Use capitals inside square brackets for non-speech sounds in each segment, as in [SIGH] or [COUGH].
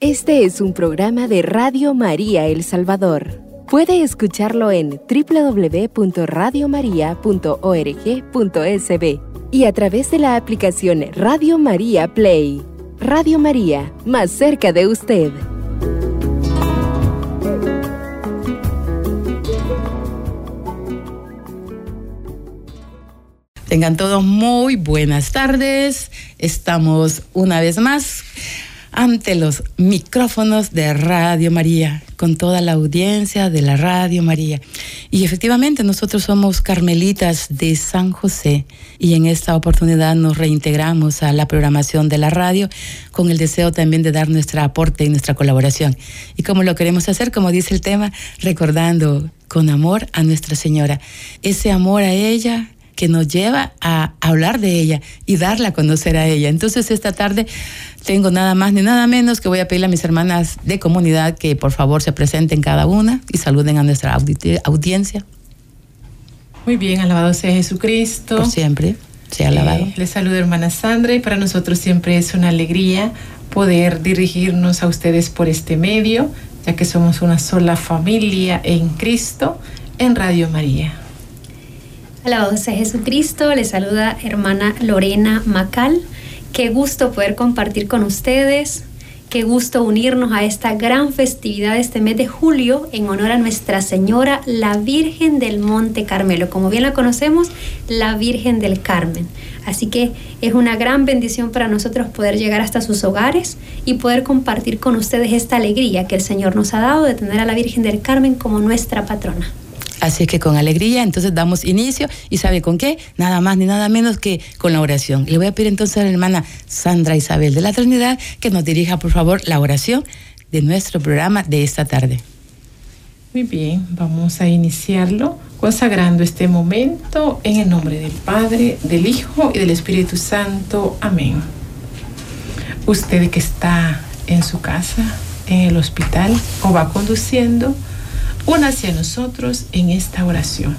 Este es un programa de Radio María El Salvador. Puede escucharlo en www.radiomaria.org.sb y a través de la aplicación Radio María Play. Radio María, más cerca de usted. Tengan todos muy buenas tardes. Estamos una vez más ante los micrófonos de Radio María, con toda la audiencia de la Radio María. Y efectivamente nosotros somos carmelitas de San José y en esta oportunidad nos reintegramos a la programación de la radio con el deseo también de dar nuestro aporte y nuestra colaboración. Y como lo queremos hacer, como dice el tema, recordando con amor a Nuestra Señora. Ese amor a ella que nos lleva a hablar de ella y darla a conocer a ella. Entonces esta tarde tengo nada más ni nada menos que voy a pedirle a mis hermanas de comunidad que por favor se presenten cada una y saluden a nuestra audiencia. Muy bien, alabado sea Jesucristo. Por siempre, sea alabado. Eh, les saludo hermana Sandra y para nosotros siempre es una alegría poder dirigirnos a ustedes por este medio, ya que somos una sola familia en Cristo en Radio María. Alabado sea Jesucristo, les saluda hermana Lorena Macal. Qué gusto poder compartir con ustedes, qué gusto unirnos a esta gran festividad de este mes de julio en honor a Nuestra Señora, la Virgen del Monte Carmelo. Como bien la conocemos, la Virgen del Carmen. Así que es una gran bendición para nosotros poder llegar hasta sus hogares y poder compartir con ustedes esta alegría que el Señor nos ha dado de tener a la Virgen del Carmen como nuestra patrona. Así es que con alegría, entonces damos inicio y sabe con qué, nada más ni nada menos que con la oración. Le voy a pedir entonces a la hermana Sandra Isabel de la Trinidad que nos dirija por favor la oración de nuestro programa de esta tarde. Muy bien, vamos a iniciarlo consagrando este momento en el nombre del Padre, del Hijo y del Espíritu Santo. Amén. Usted que está en su casa, en el hospital o va conduciendo, una hacia nosotros en esta oración.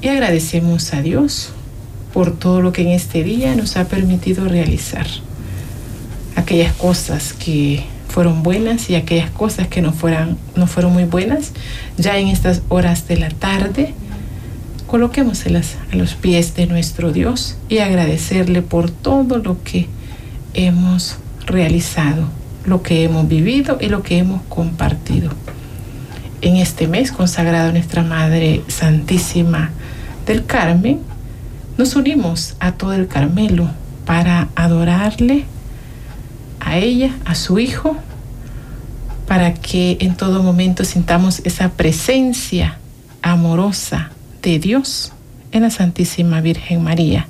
Y agradecemos a Dios por todo lo que en este día nos ha permitido realizar. Aquellas cosas que fueron buenas y aquellas cosas que no, fueran, no fueron muy buenas, ya en estas horas de la tarde, coloquémoselas a los pies de nuestro Dios y agradecerle por todo lo que hemos realizado, lo que hemos vivido y lo que hemos compartido en este mes consagrado a nuestra Madre Santísima del Carmen, nos unimos a todo el Carmelo para adorarle a ella, a su Hijo, para que en todo momento sintamos esa presencia amorosa de Dios en la Santísima Virgen María.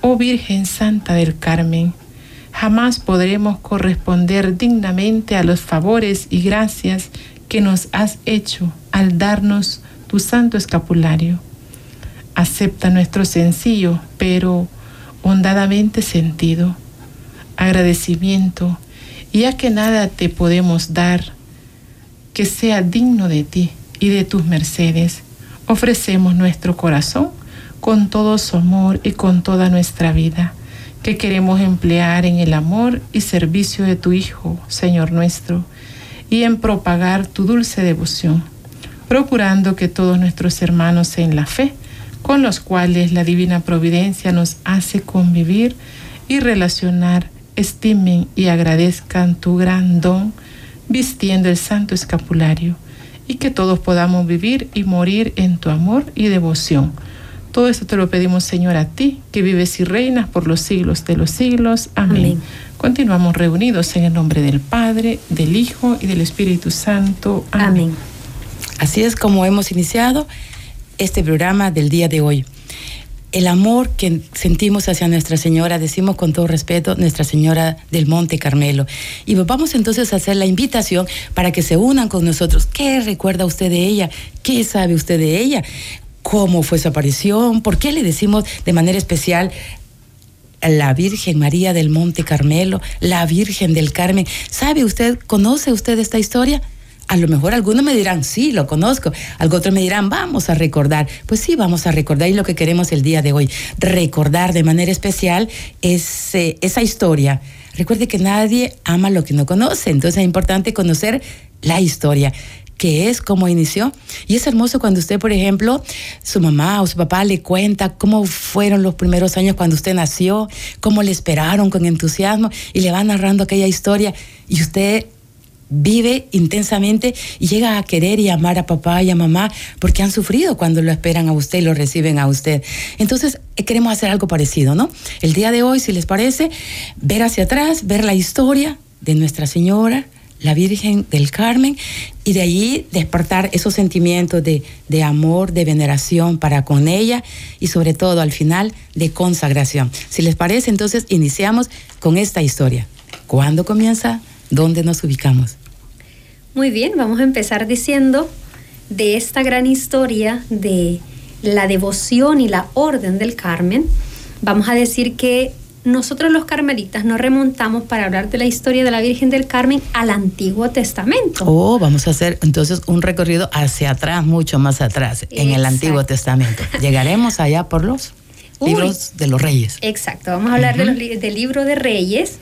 Oh Virgen Santa del Carmen, jamás podremos corresponder dignamente a los favores y gracias que nos has hecho al darnos tu santo escapulario. Acepta nuestro sencillo, pero hondadamente sentido, agradecimiento, ya que nada te podemos dar que sea digno de ti y de tus mercedes, ofrecemos nuestro corazón con todo su amor y con toda nuestra vida, que queremos emplear en el amor y servicio de tu Hijo, Señor nuestro, y en propagar tu dulce devoción, procurando que todos nuestros hermanos en la fe, con los cuales la divina providencia nos hace convivir y relacionar, estimen y agradezcan tu gran don, vistiendo el santo escapulario, y que todos podamos vivir y morir en tu amor y devoción. Todo esto te lo pedimos, Señor, a ti, que vives y reinas por los siglos de los siglos. Amén. Continuamos reunidos en el nombre del Padre, del Hijo y del Espíritu Santo. Amén. Así es como hemos iniciado este programa del día de hoy. El amor que sentimos hacia Nuestra Señora, decimos con todo respeto, Nuestra Señora del Monte Carmelo. Y vamos entonces a hacer la invitación para que se unan con nosotros. ¿Qué recuerda usted de ella? ¿Qué sabe usted de ella? ¿Cómo fue su aparición? ¿Por qué le decimos de manera especial la Virgen María del Monte Carmelo, la Virgen del Carmen. ¿Sabe usted, conoce usted esta historia? A lo mejor algunos me dirán, sí, lo conozco. Algo otros me dirán, vamos a recordar. Pues sí, vamos a recordar y lo que queremos el día de hoy, recordar de manera especial ese, esa historia Recuerde que nadie ama lo que no conoce, entonces es importante conocer la historia que es cómo inició. Y es hermoso cuando usted, por ejemplo, su mamá o su papá le cuenta cómo fueron los primeros años cuando usted nació, cómo le esperaron con entusiasmo y le va narrando aquella historia y usted vive intensamente y llega a querer y amar a papá y a mamá porque han sufrido cuando lo esperan a usted y lo reciben a usted. Entonces, eh, queremos hacer algo parecido, ¿no? El día de hoy, si les parece, ver hacia atrás, ver la historia de Nuestra Señora, la Virgen del Carmen, y de allí despertar esos sentimientos de, de, amor, de veneración para con ella y sobre todo al final de consagración. Si les parece, entonces iniciamos con esta historia. ¿Cuándo comienza? ¿Dónde nos ubicamos? Muy bien, vamos a empezar diciendo de esta gran historia de la devoción y la orden del Carmen. Vamos a decir que nosotros los carmelitas nos remontamos para hablar de la historia de la Virgen del Carmen al Antiguo Testamento. Oh, vamos a hacer entonces un recorrido hacia atrás, mucho más atrás, en el Antiguo Testamento. Llegaremos allá por los libros de los reyes. Exacto, vamos a hablar del libro de reyes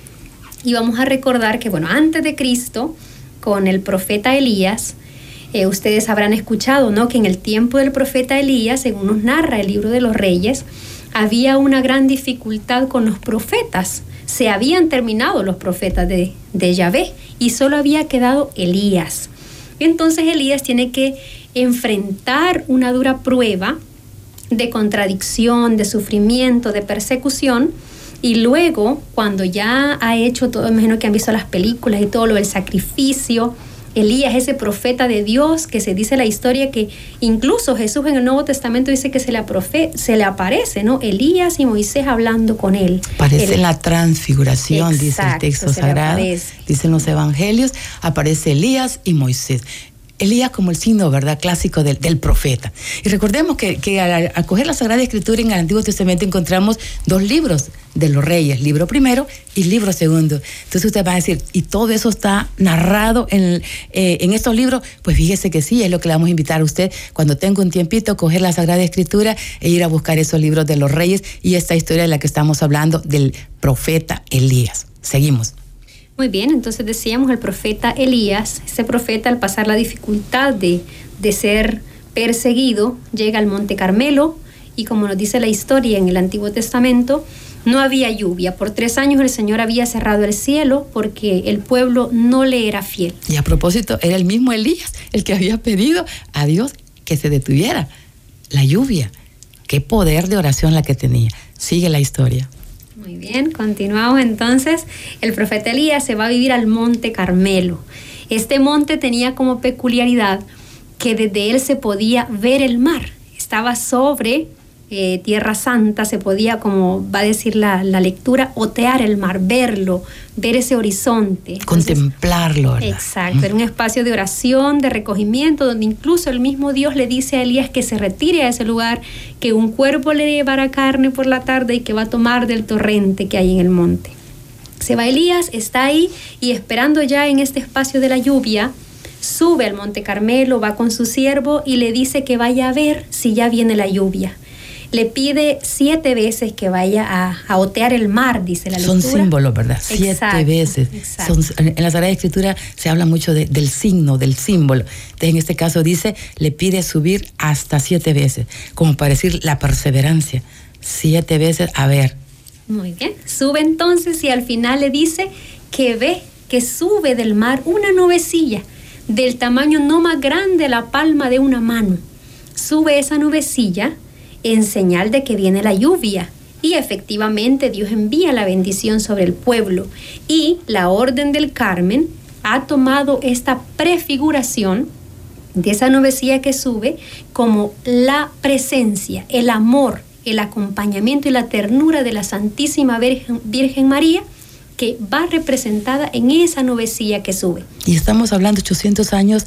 y vamos a recordar que, bueno, antes de Cristo, con el profeta Elías, eh, ustedes habrán escuchado, ¿no? Que en el tiempo del profeta Elías, según nos narra el libro de los reyes, había una gran dificultad con los profetas. Se habían terminado los profetas de, de Yahvé y solo había quedado Elías. Entonces Elías tiene que enfrentar una dura prueba de contradicción, de sufrimiento, de persecución, y luego, cuando ya ha hecho todo, imagino que han visto las películas y todo lo del sacrificio, Elías, ese profeta de Dios, que se dice la historia que incluso Jesús en el Nuevo Testamento dice que se le, se le aparece, ¿no? Elías y Moisés hablando con él. Parece la transfiguración, dice el texto sagrado, dicen los evangelios, aparece Elías y Moisés. Elías como el signo, ¿verdad?, clásico del, profeta. Y recordemos que, al acoger la Sagrada Escritura en el Antiguo Testamento encontramos dos libros de los reyes, libro primero y libro segundo. Entonces usted va a decir, ¿y todo eso está narrado en, eh, estos libros? Pues fíjese que sí, es lo que le vamos a invitar a usted cuando tenga un tiempito, coger la Sagrada Escritura e ir a buscar esos libros de los reyes y esta historia de la que estamos hablando del profeta Elías. Seguimos. Muy bien, entonces decíamos el profeta Elías, ese profeta al pasar la dificultad de, de ser perseguido, llega al Monte Carmelo y como nos dice la historia en el Antiguo Testamento, no había lluvia. Por tres años el Señor había cerrado el cielo porque el pueblo no le era fiel. Y a propósito, era el mismo Elías el que había pedido a Dios que se detuviera la lluvia. Qué poder de oración la que tenía. Sigue la historia. Muy bien, continuamos entonces. El profeta Elías se va a vivir al monte Carmelo. Este monte tenía como peculiaridad que desde él se podía ver el mar. Estaba sobre eh, Tierra Santa, se podía, como va a decir la, lectura, otear el mar, verlo, ver ese horizonte. Contemplarlo. Exacto, era un espacio de oración, de recogimiento, donde incluso el mismo Dios le dice a Elías que se retire a ese lugar, que un cuerpo le llevará carne por la tarde y que va a tomar del torrente que hay en el monte. Se va Elías, está ahí y esperando ya en este espacio de la lluvia, sube al monte Carmelo, va con su siervo y le dice que vaya a ver si ya viene la lluvia le pide siete veces que vaya a, otear el mar, dice la lectura. Son símbolos, ¿verdad? siete veces. en la Sagrada Escritura se habla mucho del signo, del símbolo. Entonces, en este caso dice, le pide subir hasta siete veces, como para decir la perseverancia. Siete veces, a ver. Muy bien. Sube entonces y al final le dice que ve que sube del mar una nubecilla del tamaño no más grande la palma de una mano. Sube esa nubecilla en señal de que viene la lluvia. Y efectivamente Dios envía la bendición sobre el pueblo. Y la Orden del Carmen ha tomado esta prefiguración de esa nubecilla que sube como la presencia, el amor, el acompañamiento y la ternura de la Santísima Virgen, María que va representada en esa nubecilla que sube. Y estamos hablando 800 años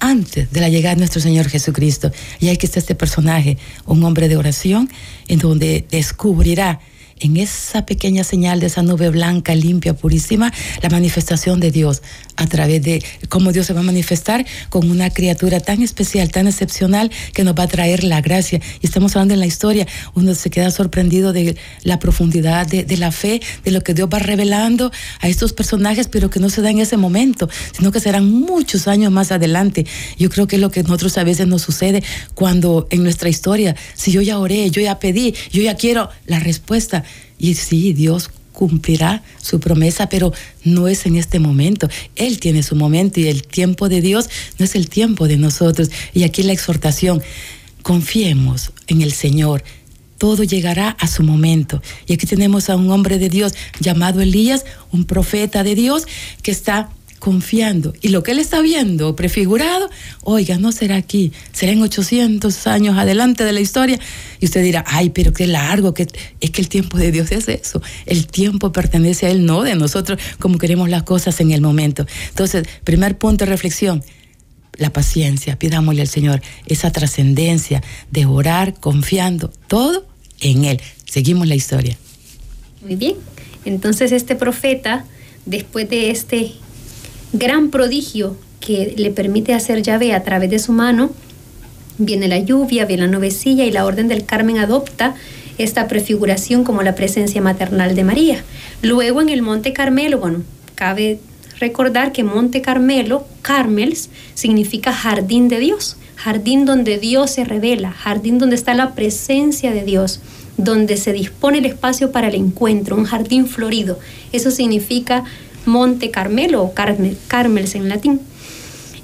antes de la llegada de nuestro Señor Jesucristo. Y hay que está este personaje, un hombre de oración, en donde descubrirá en esa pequeña señal de esa nube blanca, limpia, purísima, la manifestación de Dios a través de cómo Dios se va a manifestar con una criatura tan especial, tan excepcional, que nos va a traer la gracia. Y estamos hablando en la historia, uno se queda sorprendido de la profundidad de, la fe, de lo que Dios va revelando a estos personajes, pero que no se da en ese momento, sino que serán muchos años más adelante. Yo creo que es lo que nosotros a veces nos sucede cuando en nuestra historia, si yo ya oré, yo ya pedí, yo ya quiero la respuesta. Y sí, Dios cumplirá su promesa, pero no es en este momento. Él tiene su momento y el tiempo de Dios no es el tiempo de nosotros. Y aquí la exhortación, confiemos en el Señor. Todo llegará a su momento. Y aquí tenemos a un hombre de Dios llamado Elías, un profeta de Dios, que está confiando. Y lo que él está viendo prefigurado, oiga, no será aquí, será en 800 años adelante de la historia. Y usted dirá, ay, pero qué largo, que es que el tiempo de Dios es eso. El tiempo pertenece a Él, no de nosotros, como queremos las cosas en el momento. Entonces, primer punto de reflexión, la paciencia, pidámosle al Señor esa trascendencia de orar confiando todo en Él. Seguimos la historia. Muy bien. Entonces este profeta, después de este gran prodigio que le permite hacer llave a través de su mano. Viene la lluvia, viene la nubecilla y la Orden del Carmen adopta esta prefiguración como la presencia maternal de María. Luego en el Monte Carmelo, bueno, cabe recordar que Monte Carmelo, Carmels, significa jardín de Dios, jardín donde Dios se revela, jardín donde está la presencia de Dios, donde se dispone el espacio para el encuentro, un jardín florido. Eso significa Monte Carmelo o Carmels en latín.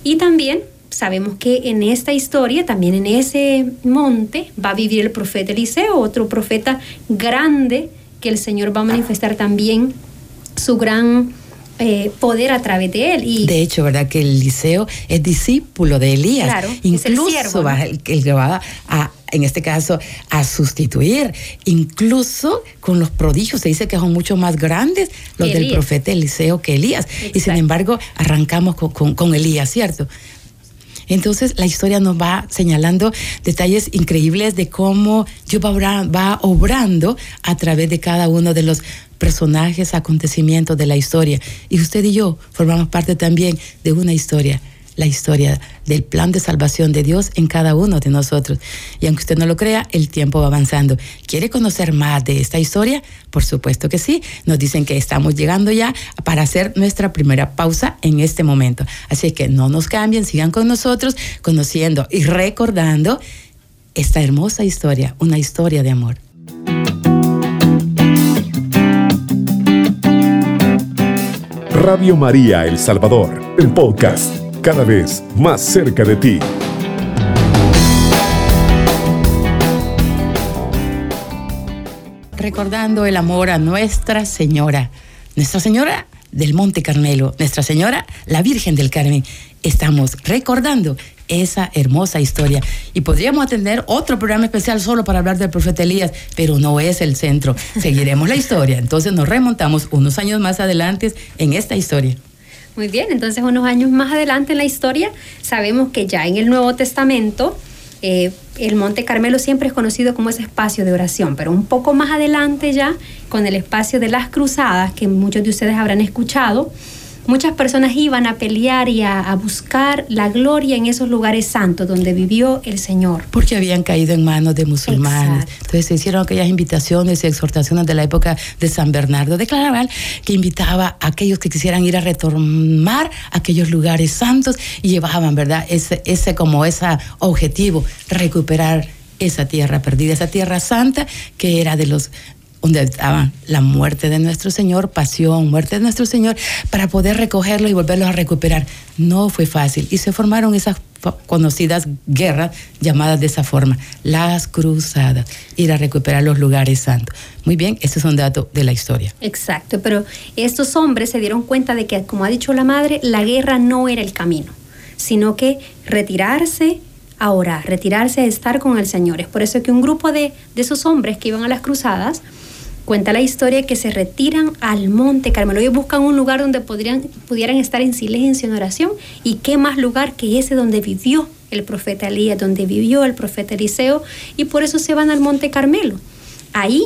Y también sabemos que en esta historia, también en ese monte, va a vivir el profeta Eliseo, otro profeta grande que el Señor va a manifestar también su gran eh, poder a través de él. Y, de hecho, ¿verdad? Que Eliseo es discípulo de Elías. Claro, Incluso es el, siervo, va, el, el que va a en este caso, a sustituir, incluso con los prodigios. Se dice que son mucho más grandes los Elías. del profeta Eliseo que Elías. Exacto. Y sin embargo, arrancamos con, con, con Elías, ¿cierto? Entonces la historia nos va señalando detalles increíbles de cómo Dios va, va obrando a través de cada uno de los personajes, acontecimientos de la historia. Y usted y yo formamos parte también de una historia la historia del plan de salvación de Dios en cada uno de nosotros. Y aunque usted no lo crea, el tiempo va avanzando. ¿Quiere conocer más de esta historia? Por supuesto que sí. Nos dicen que estamos llegando ya para hacer nuestra primera pausa en este momento. Así que no nos cambien, sigan con nosotros, conociendo y recordando esta hermosa historia, una historia de amor. Radio María El Salvador, el podcast cada vez más cerca de ti. Recordando el amor a Nuestra Señora, Nuestra Señora del Monte Carmelo, Nuestra Señora, la Virgen del Carmen. Estamos recordando esa hermosa historia. Y podríamos tener otro programa especial solo para hablar del profeta Elías, pero no es el centro. Seguiremos la historia. Entonces nos remontamos unos años más adelante en esta historia. Muy bien, entonces unos años más adelante en la historia sabemos que ya en el Nuevo Testamento eh, el Monte Carmelo siempre es conocido como ese espacio de oración, pero un poco más adelante ya con el espacio de las cruzadas que muchos de ustedes habrán escuchado, muchas personas iban a pelear y a, a, buscar la gloria en esos lugares santos donde vivió el Señor. Porque habían caído en manos de musulmanes. Exacto. Entonces se hicieron aquellas invitaciones y exhortaciones de la época de San Bernardo de Claraval que invitaba a aquellos que quisieran ir a retomar aquellos lugares santos y llevaban, ¿verdad? Ese, ese como ese objetivo, recuperar esa tierra perdida, esa tierra santa que era de los donde estaba la muerte de nuestro Señor, pasión, muerte de nuestro Señor, para poder recogerlo y volverlos a recuperar. No fue fácil y se formaron esas conocidas guerras llamadas de esa forma, las cruzadas, ir a recuperar los lugares santos. Muy bien, ese es un dato de la historia. Exacto, pero estos hombres se dieron cuenta de que, como ha dicho la madre, la guerra no era el camino, sino que retirarse a orar, retirarse a estar con el Señor. Es por eso que un grupo de, de esos hombres que iban a las cruzadas, cuenta la historia que se retiran al monte Carmelo. Ellos buscan un lugar donde podrían, pudieran estar en silencio, en oración. ¿Y qué más lugar que ese donde vivió el profeta Elías, donde vivió el profeta Eliseo? Y por eso se van al monte Carmelo. Ahí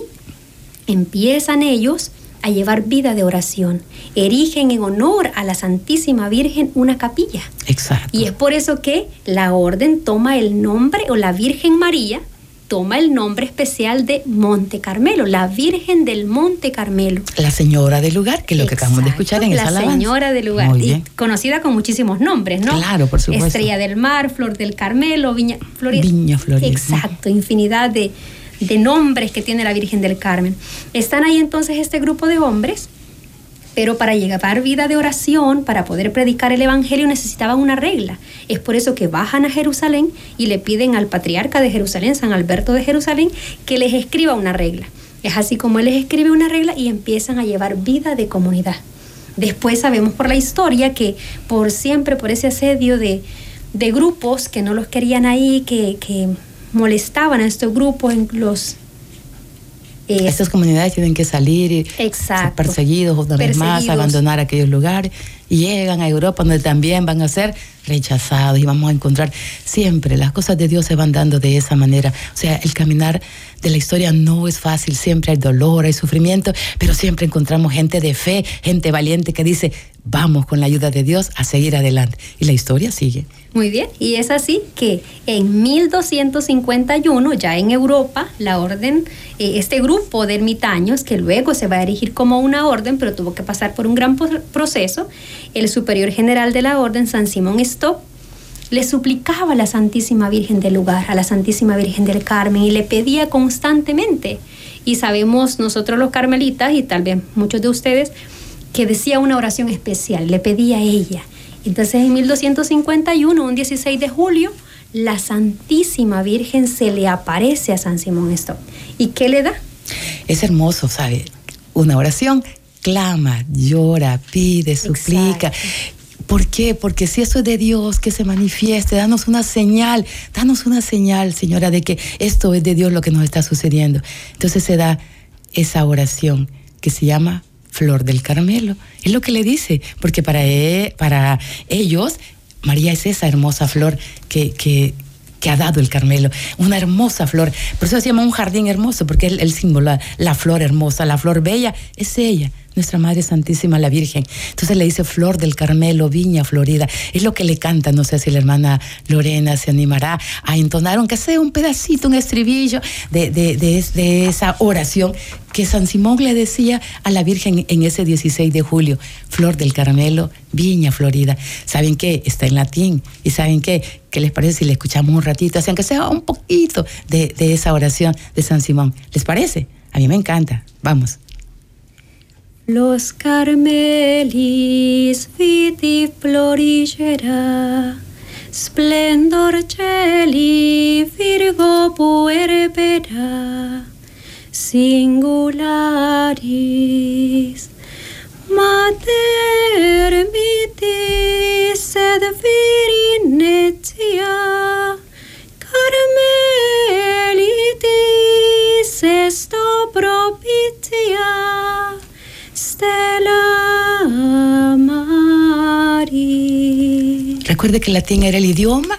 empiezan ellos a llevar vida de oración. Erigen en honor a la Santísima Virgen una capilla. Exacto. Y es por eso que la orden toma el nombre, o la Virgen María, toma el nombre especial de Monte Carmelo, la Virgen del Monte Carmelo. La señora del lugar, que es lo que acabamos de escuchar en la esa. La señora del lugar, y conocida con muchísimos nombres, ¿no? Claro, por supuesto. Estrella del Mar, Flor del Carmelo, Viña Florida. Viña Florida. Exacto, infinidad de, de nombres que tiene la Virgen del Carmen. Están ahí entonces este grupo de hombres, pero para llevar vida de oración, para poder predicar el Evangelio necesitaban una regla. Es por eso que bajan a Jerusalén y le piden al patriarca de Jerusalén, San Alberto de Jerusalén, que les escriba una regla. Es así como él les escribe una regla y empiezan a llevar vida de comunidad. Después sabemos por la historia que por siempre, por ese asedio de, de grupos que no los querían ahí, que, que molestaban a estos grupos, los Estas comunidades tienen que salir y ser perseguidos una vez más, abandonar aquellos lugares llegan a Europa donde también van a ser rechazados y vamos a encontrar siempre las cosas de Dios se van dando de esa manera. O sea, el caminar de la historia no es fácil, siempre hay dolor, hay sufrimiento, pero siempre encontramos gente de fe, gente valiente que dice, vamos con la ayuda de Dios a seguir adelante. Y la historia sigue. Muy bien, y es así que en 1251, ya en Europa, la orden, eh, este grupo de ermitaños, que luego se va a erigir como una orden, pero tuvo que pasar por un gran proceso, el superior general de la orden, San Simón Stock, le suplicaba a la Santísima Virgen del lugar, a la Santísima Virgen del Carmen, y le pedía constantemente. Y sabemos nosotros los carmelitas, y tal vez muchos de ustedes, que decía una oración especial, le pedía a ella. Entonces en 1251, un 16 de julio, la Santísima Virgen se le aparece a San Simón Stock. ¿Y qué le da? Es hermoso, ¿sabe? Una oración clama, llora, pide, suplica. Exacto. ¿Por qué? Porque si eso es de Dios, que se manifieste, danos una señal, danos una señal, Señora, de que esto es de Dios lo que nos está sucediendo. Entonces se da esa oración que se llama Flor del Carmelo. Es lo que le dice, porque para, él, para ellos María es esa hermosa flor que, que, que, ha dado el Carmelo, una hermosa flor. Por eso se llama un jardín hermoso, porque el, el símbolo, la, la flor hermosa, la flor bella, es ella nuestra Madre Santísima, la Virgen. Entonces le dice Flor del Carmelo, Viña Florida. Es lo que le canta, no sé si la hermana Lorena se animará a entonar, aunque sea un pedacito, un estribillo de, de, de, esa oración que San Simón le decía a la Virgen en ese 16 de julio, Flor del Carmelo, Viña Florida. ¿Saben qué? Está en latín. ¿Y saben qué? ¿Qué les parece si le escuchamos un ratito, así aunque sea un poquito de, de esa oración de San Simón? ¿Les parece? A mí me encanta. Vamos. Los Carmelis viti florigera, splendor celi virgo puerbera, singularis, mater mitis sed virinetia, Carmelitis esto propitia. Recuerde que el latín era el idioma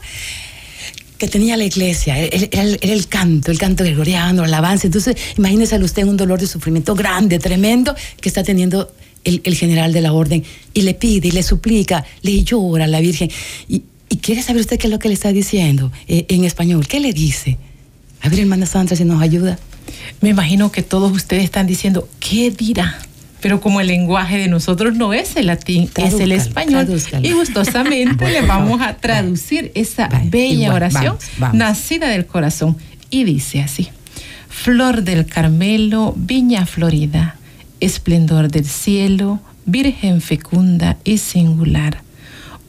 que tenía la iglesia, era, era, el canto, el canto gregoriano, el alabanza. Entonces, imagínese usted un dolor de sufrimiento grande, tremendo, que está teniendo el, el, general de la orden y le pide y le suplica, le llora a la Virgen. Y, y quiere saber usted qué es lo que le está diciendo eh, en español. ¿Qué le dice? A ver, hermana Sandra, si nos ayuda. Me imagino que todos ustedes están diciendo, ¿qué dirá? Pero como el lenguaje de nosotros no es el latín, tradúzcalo, es el español. Tradúzcalo. Y gustosamente [LAUGHS] le vamos a traducir esa bella Igual, oración vamos, vamos. nacida del corazón. Y dice así, Flor del Carmelo, viña florida, esplendor del cielo, virgen fecunda y singular.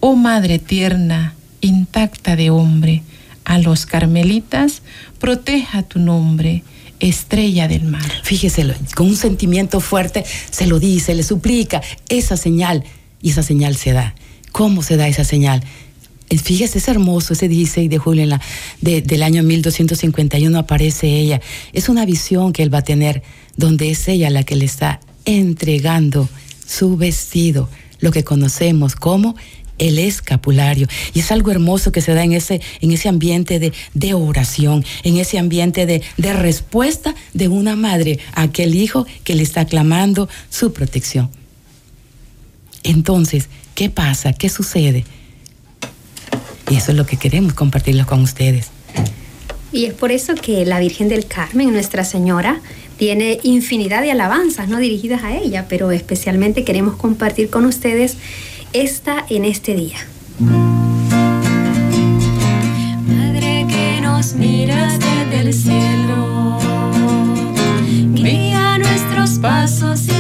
Oh Madre tierna, intacta de hombre, a los carmelitas, proteja tu nombre estrella del mar. Fíjese, con un sentimiento fuerte se lo dice, le suplica esa señal y esa señal se da. ¿Cómo se da esa señal? Fíjese, es hermoso, ese 16 de julio en la, de, del año 1251 aparece ella. Es una visión que él va a tener donde es ella la que le está entregando su vestido, lo que conocemos como el escapulario. Y es algo hermoso que se da en ese, en ese ambiente de, de oración, en ese ambiente de, de respuesta de una madre a aquel hijo que le está clamando su protección. Entonces, ¿qué pasa? ¿Qué sucede? Y eso es lo que queremos compartirlo con ustedes. Y es por eso que la Virgen del Carmen, Nuestra Señora, tiene infinidad de alabanzas no dirigidas a ella, pero especialmente queremos compartir con ustedes esta en este día. Madre que nos miras desde el cielo, guía nuestros pasos sin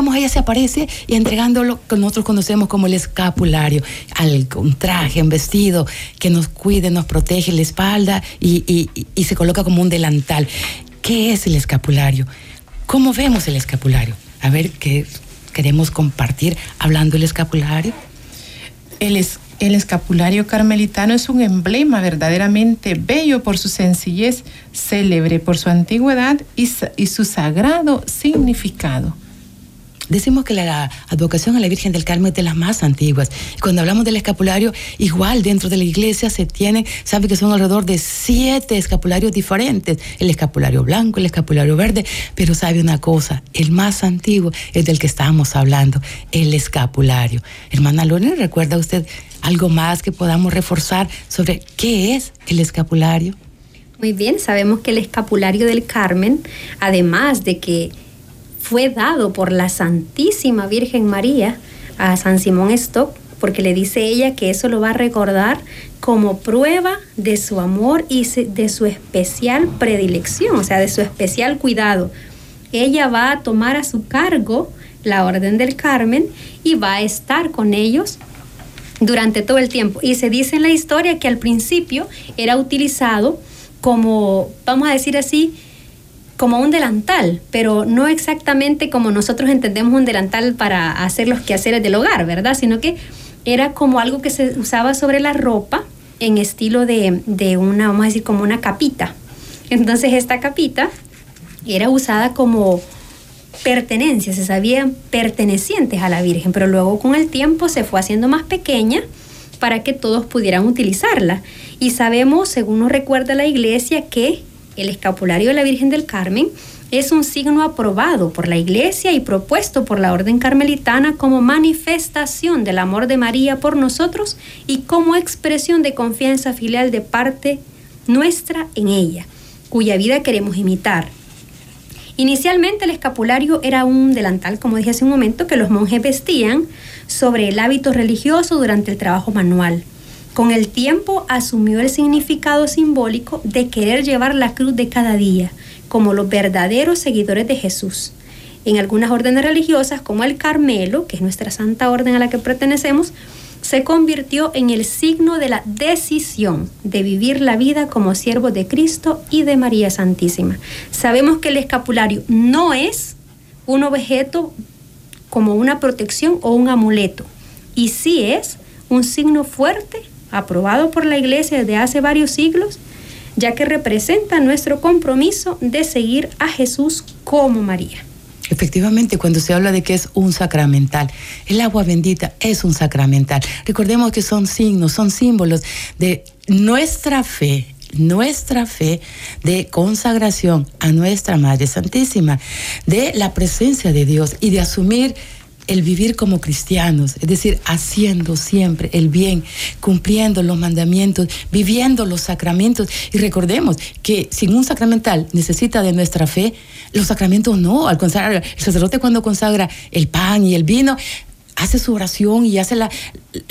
decíamos, ella se aparece y entregando lo que nosotros conocemos como el escapulario, al, un traje, un vestido que nos cuide, nos protege la espalda y, y- y se coloca como un delantal. ¿Qué es el escapulario? ¿Cómo vemos el escapulario? A ver, ¿qué queremos compartir hablando del escapulario? El, es- el escapulario carmelitano es un emblema verdaderamente bello por su sencillez, célebre por su antigüedad y, y su sagrado significado. Decimos que la advocación a la Virgen del Carmen es de las más antiguas. Cuando hablamos del escapulario, igual dentro de la iglesia se tienen, sabe que son alrededor de siete escapularios diferentes. El escapulario blanco, el escapulario verde, pero sabe una cosa, el más antiguo es del que estábamos hablando, el escapulario. Hermana Lorena, ¿recuerda usted algo más que podamos reforzar sobre qué es el escapulario? Muy bien, sabemos que el escapulario del Carmen, además de que fue dado por la Santísima Virgen María a San Simón Stock, porque le dice ella que eso lo va a recordar como prueba de su amor y de su especial predilección, o sea, de su especial cuidado. Ella va a tomar a su cargo la Orden del Carmen y va a estar con ellos durante todo el tiempo. Y se dice en la historia que al principio era utilizado como, vamos a decir así, como un delantal, pero no exactamente como nosotros entendemos un delantal para hacer los quehaceres del hogar, ¿verdad? Sino que era como algo que se usaba sobre la ropa en estilo de, de una, vamos a decir, como una capita. Entonces esta capita era usada como pertenencias, se sabían pertenecientes a la Virgen, pero luego con el tiempo se fue haciendo más pequeña para que todos pudieran utilizarla. Y sabemos, según nos recuerda la iglesia, que el escapulario de la Virgen del Carmen es un signo aprobado por la iglesia y propuesto por la Orden Carmelitana como manifestación del amor de María por nosotros y como expresión de confianza filial de parte nuestra en ella, cuya vida queremos imitar. Inicialmente el escapulario era un delantal, como dije hace un momento, que los monjes vestían sobre el hábito religioso durante el trabajo manual. Con el tiempo asumió el significado simbólico de querer llevar la cruz de cada día, como los verdaderos seguidores de Jesús. En algunas órdenes religiosas, como el Carmelo, que es nuestra santa orden a la que pertenecemos, se convirtió en el signo de la decisión de vivir la vida como siervos de Cristo y de María Santísima. Sabemos que el escapulario no es un objeto como una protección o un amuleto, y sí es un signo fuerte, aprobado por la Iglesia desde hace varios siglos, ya que representa nuestro compromiso de seguir a Jesús como María. Efectivamente, cuando se habla de que es un sacramental, el agua bendita es un sacramental. Recordemos que son signos, son símbolos de nuestra fe, nuestra fe de consagración a nuestra Madre Santísima, de la presencia de Dios y de asumir el vivir como cristianos, es decir, haciendo siempre el bien, cumpliendo los mandamientos, viviendo los sacramentos. Y recordemos que sin un sacramental necesita de nuestra fe, los sacramentos no, al consagrar, el sacerdote cuando consagra el pan y el vino, hace su oración y hace la,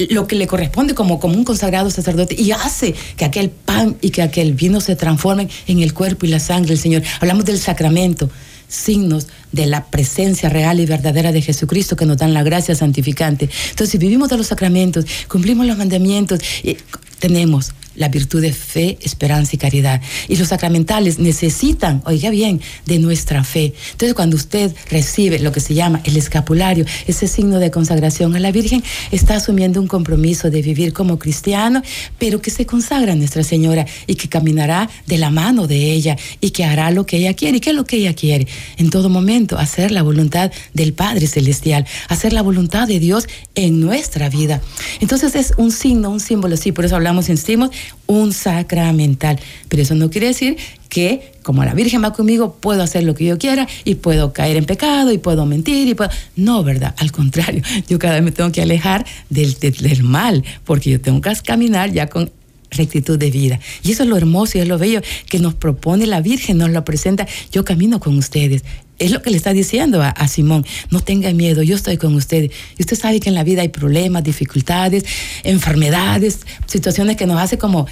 lo que le corresponde como, como un consagrado sacerdote y hace que aquel pan y que aquel vino se transformen en el cuerpo y la sangre del Señor. Hablamos del sacramento signos de la presencia real y verdadera de Jesucristo que nos dan la gracia santificante. Entonces, si vivimos de los sacramentos, cumplimos los mandamientos, y tenemos la virtud de fe, esperanza y caridad. Y los sacramentales necesitan, oiga bien, de nuestra fe. Entonces, cuando usted recibe lo que se llama el escapulario, ese signo de consagración a la Virgen, está asumiendo un compromiso de vivir como cristiano, pero que se consagra a Nuestra Señora y que caminará de la mano de ella y que hará lo que ella quiere. ¿Y qué es lo que ella quiere? En todo momento, hacer la voluntad del Padre Celestial, hacer la voluntad de Dios en nuestra vida. Entonces, es un signo, un símbolo, sí, por eso hablamos, insistimos, un sacramental. Pero eso no quiere decir que como la Virgen va conmigo, puedo hacer lo que yo quiera y puedo caer en pecado y puedo mentir y puedo... No, ¿verdad? Al contrario, [LAUGHS] yo cada vez me tengo que alejar del, del, del mal, porque yo tengo que caminar ya con rectitud de vida. Y eso es lo hermoso y es lo bello que nos propone la Virgen, nos lo presenta. Yo camino con ustedes. Es lo que le está diciendo a, Simón. No tenga miedo, yo estoy con ustedes. Y usted sabe que en la vida hay problemas, dificultades, enfermedades, situaciones que nos hace como...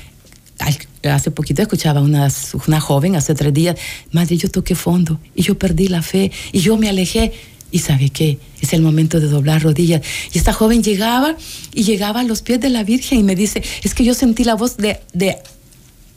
Hace poquito escuchaba una, una joven, hace tres días, madre, yo toqué fondo y yo perdí la fe y yo me alejé. Y sabe qué, es el momento de doblar rodillas. Y esta joven llegaba y llegaba a los pies de la Virgen y me dice, es que yo sentí la voz de, de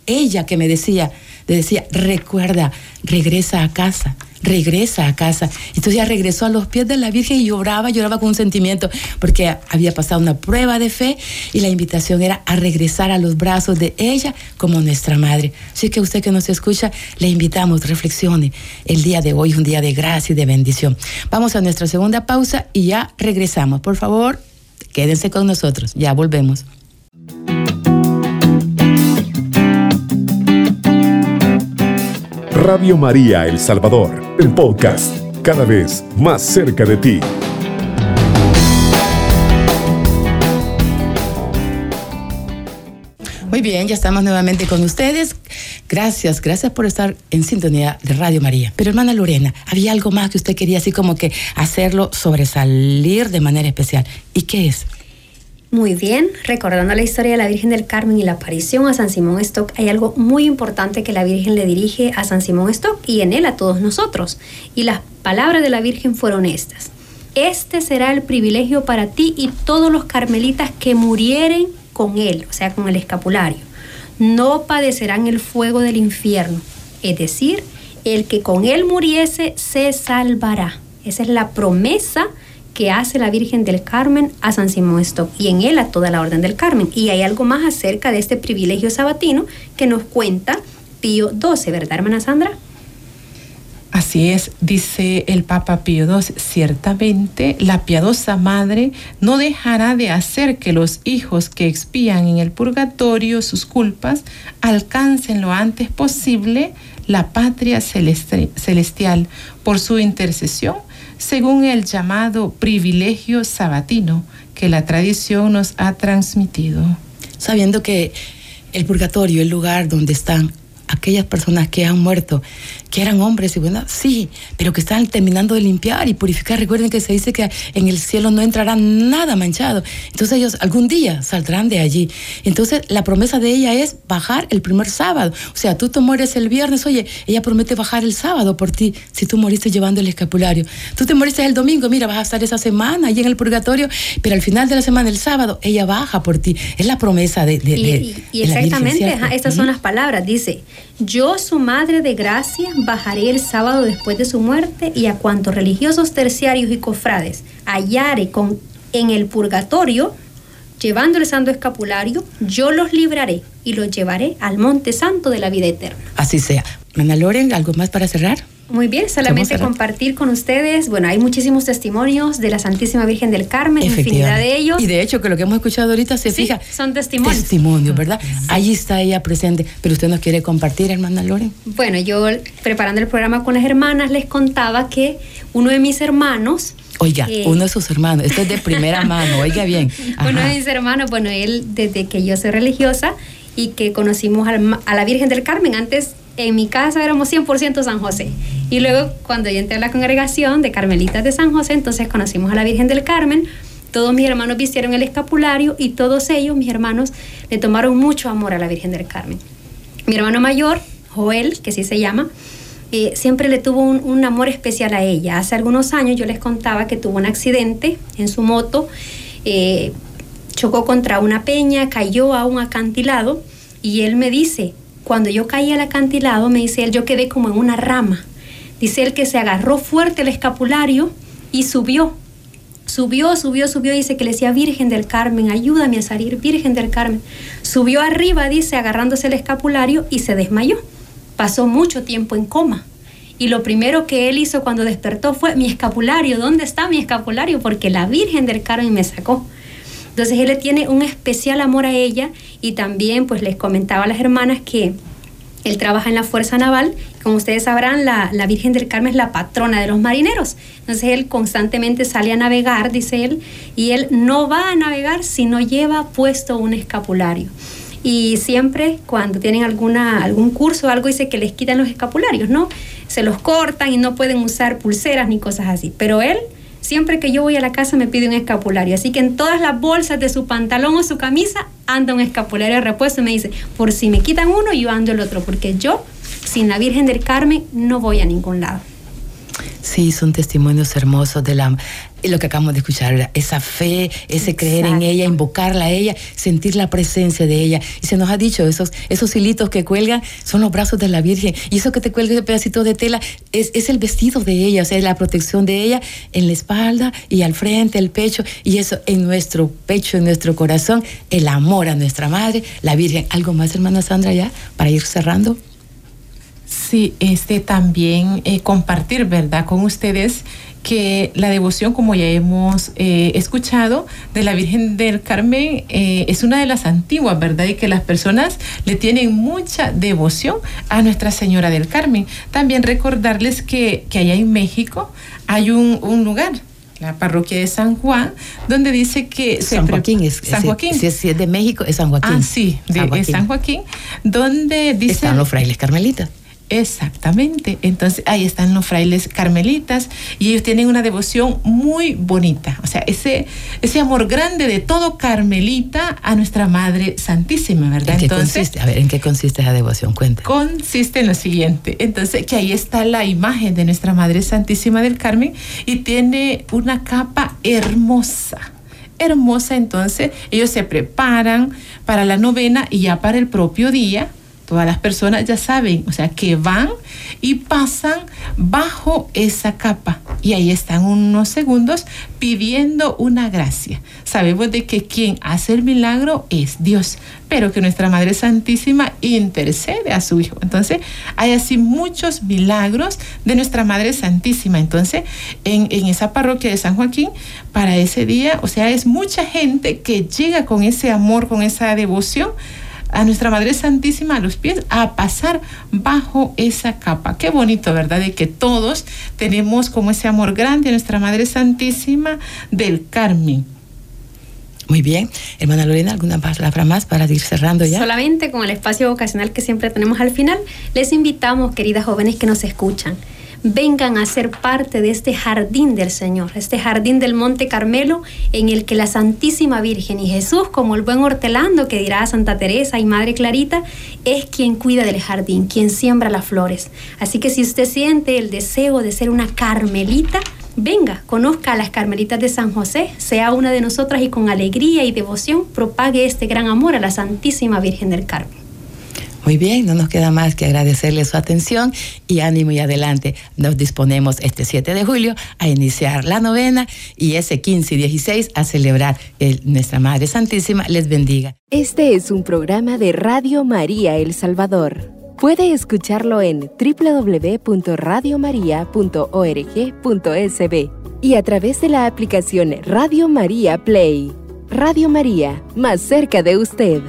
ella que me decía, le decía, recuerda, regresa a casa, regresa a casa. Entonces ella regresó a los pies de la Virgen y lloraba, lloraba con un sentimiento, porque había pasado una prueba de fe y la invitación era a regresar a los brazos de ella como nuestra madre. Así que usted que nos escucha, le invitamos, reflexione. El día de hoy es un día de gracia y de bendición. Vamos a nuestra segunda pausa y ya regresamos. Por favor, quédense con nosotros, ya volvemos. Radio María El Salvador, el podcast, cada vez más cerca de ti. Muy bien, ya estamos nuevamente con ustedes. Gracias, gracias por estar en sintonía de Radio María. Pero hermana Lorena, había algo más que usted quería así como que hacerlo sobresalir de manera especial. ¿Y qué es? Muy bien, recordando la historia de la Virgen del Carmen y la aparición a San Simón Stock, hay algo muy importante que la Virgen le dirige a San Simón Stock y en él a todos nosotros. Y las palabras de la Virgen fueron estas. Este será el privilegio para ti y todos los carmelitas que murieren con él, o sea, con el escapulario. No padecerán el fuego del infierno, es decir, el que con él muriese se salvará. Esa es la promesa que hace la Virgen del Carmen a San Simón Stock y en él a toda la Orden del Carmen. Y hay algo más acerca de este privilegio sabatino que nos cuenta Pío XII, ¿verdad, hermana Sandra? Así es, dice el Papa Pío XII, ciertamente la piadosa madre no dejará de hacer que los hijos que expían en el purgatorio sus culpas alcancen lo antes posible la patria celestial por su intercesión según el llamado privilegio sabatino que la tradición nos ha transmitido. Sabiendo que el purgatorio, el lugar donde están aquellas personas que han muerto, que eran hombres y bueno, sí, pero que están terminando de limpiar y purificar. Recuerden que se dice que en el cielo no entrará nada manchado. Entonces ellos algún día saldrán de allí. Entonces la promesa de ella es bajar el primer sábado. O sea, tú te mueres el viernes, oye, ella promete bajar el sábado por ti si tú moriste llevando el escapulario. Tú te moriste el domingo, mira, vas a estar esa semana allí en el purgatorio, pero al final de la semana, el sábado, ella baja por ti. Es la promesa de... de, y, de, y, y exactamente, ajá, estas son las palabras. Dice, yo, su madre de gracia, bajaré el sábado después de su muerte y a cuantos religiosos terciarios y cofrades hallare con, en el purgatorio, llevando el santo escapulario, yo los libraré y los llevaré al monte santo de la vida eterna. Así sea. Mana Loren, ¿algo más para cerrar? Muy bien, solamente compartir con ustedes, bueno, hay muchísimos testimonios de la Santísima Virgen del Carmen, infinidad de ellos. Y de hecho que lo que hemos escuchado ahorita se Sí, fija. son testimonios. Testimonios, ¿verdad? Allí está ella presente. Pero usted nos quiere compartir, hermana Loren. Bueno, yo preparando el programa con las hermanas les contaba que uno de mis hermanos, Oiga, Eh. uno de sus hermanos, esto es de primera [LAUGHS] mano, oiga bien. uno de mis hermanos, bueno, él desde que yo soy religiosa y que conocimos a la Virgen del Carmen, antes en mi casa éramos 100% San José. Y luego cuando yo entré a la congregación de Carmelitas de San José, entonces conocimos a la Virgen del Carmen. Todos mis hermanos vistieron el escapulario y todos ellos, mis hermanos, le tomaron mucho amor a la Virgen del Carmen. Mi hermano mayor, Joel, que sí se llama, eh, siempre le tuvo un, amor especial a ella. Hace algunos años yo les contaba que tuvo un accidente en su moto, eh, chocó contra una peña, cayó a un acantilado y él me dice, cuando yo caí al acantilado, me dice él, yo quedé como en una rama. Dice él que se agarró fuerte el escapulario y subió. Subió, subió, subió, dice que le decía Virgen del Carmen, ayúdame a salir, Virgen del Carmen. Subió arriba, dice, agarrándose el escapulario y se desmayó. Pasó mucho tiempo en coma. Y lo primero que él hizo cuando despertó fue mi escapulario, ¿dónde está mi escapulario? Porque la Virgen del Carmen me sacó. Entonces él le tiene un especial amor a ella y también pues les comentaba a las hermanas que él trabaja en la Fuerza Naval. Como ustedes sabrán, la, la Virgen del Carmen es la patrona de los marineros. Entonces él constantemente sale a navegar, dice él, y él no va a navegar si no lleva puesto un escapulario. Y siempre cuando tienen alguna, algún curso o algo, dice que les quitan los escapularios, ¿no? Se los cortan y no pueden usar pulseras ni cosas así. Pero él, siempre que yo voy a la casa, me pide un escapulario. Así que en todas las bolsas de su pantalón o su camisa anda un escapulario de repuesto y me dice, por si me quitan uno, yo ando el otro, porque yo, sin la Virgen del Carmen, no voy a ningún lado. Sí, son testimonios hermosos de la lo que acabamos de escuchar, ¿verdad? esa fe, ese creer en ella, invocarla a ella, sentir la presencia de ella. Y se nos ha dicho, esos, esos hilitos que cuelgan son los brazos de la Virgen. Y eso que te cuelga ese pedacito de tela es, es el vestido de ella, o sea, es la protección de ella en la espalda y al frente, el pecho. Y eso en nuestro pecho, en nuestro corazón, el amor a nuestra madre, la Virgen. ¿Algo más, hermana Sandra, ya? Para ir cerrando. Sí, este también eh, compartir, ¿verdad?, con ustedes que la devoción, como ya hemos eh, escuchado, de la Virgen del Carmen eh, es una de las antiguas, ¿verdad? Y que las personas le tienen mucha devoción a Nuestra Señora del Carmen. También recordarles que, que allá en México hay un, un lugar, la parroquia de San Juan, donde dice que... San Joaquín es, San Joaquín. Si, es, si es de México, es San Joaquín. Ah, sí, de San es Joaquín. San Joaquín, donde dice... Están los frailes carmelitas. Exactamente. Entonces ahí están los frailes carmelitas y ellos tienen una devoción muy bonita. O sea, ese, ese amor grande de todo carmelita a nuestra Madre Santísima, ¿verdad? ¿En qué Entonces, consiste? A ver, ¿en qué consiste esa devoción? Cuente. consiste en lo siguiente. Entonces, que ahí está la imagen de nuestra Madre Santísima del Carmen y tiene una capa hermosa. Hermosa, entonces ellos se preparan para la novena y ya para el propio día. Todas las personas ya saben, o sea, que van y pasan bajo esa capa. Y ahí están unos segundos pidiendo una gracia. Sabemos de que quien hace el milagro es Dios, pero que nuestra Madre Santísima intercede a su Hijo. Entonces, hay así muchos milagros de nuestra Madre Santísima. Entonces, en, en esa parroquia de San Joaquín, para ese día, o sea, es mucha gente que llega con ese amor, con esa devoción a nuestra Madre Santísima a los pies a pasar bajo esa capa. Qué bonito, ¿verdad? De que todos tenemos como ese amor grande a nuestra Madre Santísima del Carmen. Muy bien. Hermana Lorena, ¿alguna palabra más para ir cerrando ya? Solamente con el espacio vocacional que siempre tenemos al final, les invitamos, queridas jóvenes que nos escuchan, vengan a ser parte de este jardín del Señor, este jardín del Monte Carmelo, en el que la Santísima Virgen y Jesús, como el buen hortelando que dirá Santa Teresa y Madre Clarita, es quien cuida del jardín, quien siembra las flores. Así que si usted siente el deseo de ser una carmelita, Venga, conozca a las Carmelitas de San José, sea una de nosotras y con alegría y devoción propague este gran amor a la Santísima Virgen del Carmen. Muy bien, no nos queda más que agradecerle su atención y ánimo y adelante. Nos disponemos este 7 de julio a iniciar la novena y ese 15 y 16 a celebrar que nuestra Madre Santísima les bendiga. Este es un programa de Radio María El Salvador. Puede escucharlo en www.radiomaria.org.sb y a través de la aplicación Radio María Play. Radio María, más cerca de usted.